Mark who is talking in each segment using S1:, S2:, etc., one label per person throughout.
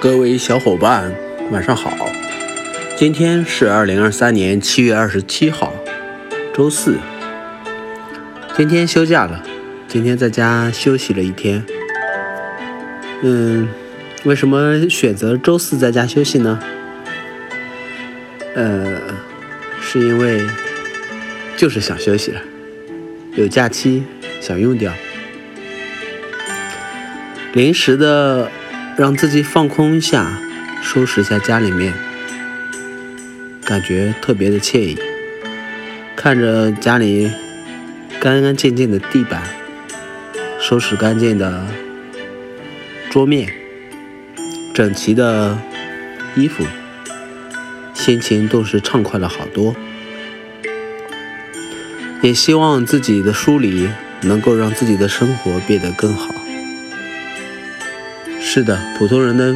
S1: 各位小伙伴，晚上好。今天是二零二三年七月二十七号，周四。今天休假了，今天在家休息了一天。嗯，为什么选择周四在家休息呢？呃，是因为就是想休息了，有假期想用掉，临时的。让自己放空一下，收拾一下家里面，感觉特别的惬意。看着家里干干净净的地板，收拾干净的桌面，整齐的衣服，心情顿时畅快了好多。也希望自己的梳理能够让自己的生活变得更好。是的，普通人的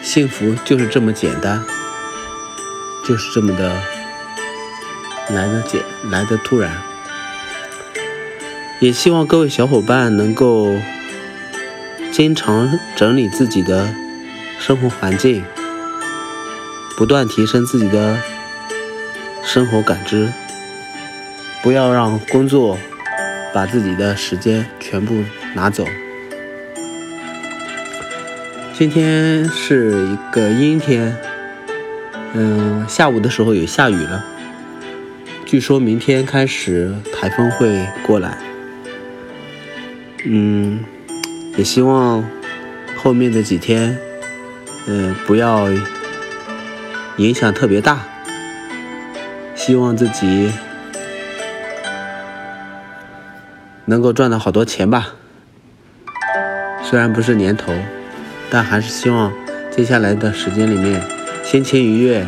S1: 幸福就是这么简单，就是这么的来的简，来的突然。也希望各位小伙伴能够经常整理自己的生活环境，不断提升自己的生活感知，不要让工作把自己的时间全部拿走。今天是一个阴天，嗯，下午的时候有下雨了。据说明天开始台风会过来，嗯，也希望后面的几天，嗯，不要影响特别大。希望自己能够赚到好多钱吧，虽然不是年头。但还是希望接下来的时间里面，心情愉悦，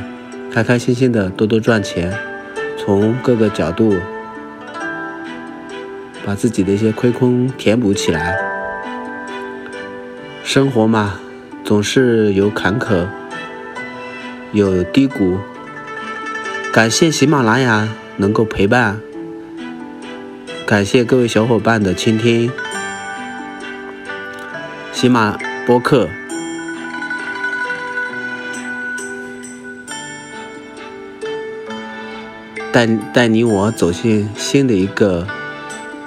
S1: 开开心心的多多赚钱，从各个角度把自己的一些亏空填补起来。生活嘛，总是有坎坷，有低谷。感谢喜马拉雅能够陪伴，感谢各位小伙伴的倾听。喜马。播客带带你我走进新的一个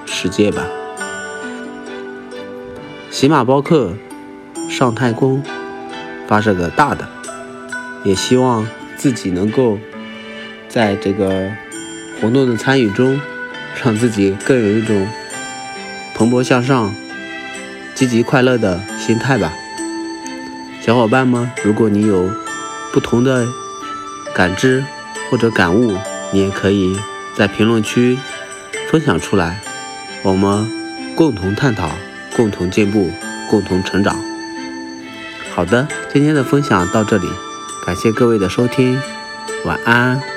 S1: 世界吧。喜马播客上太空发射个大的，也希望自己能够在这个活动的参与中，让自己更有一种蓬勃向上。积极快乐的心态吧，小伙伴们，如果你有不同的感知或者感悟，你也可以在评论区分享出来，我们共同探讨，共同进步，共同成长。好的，今天的分享到这里，感谢各位的收听，晚安。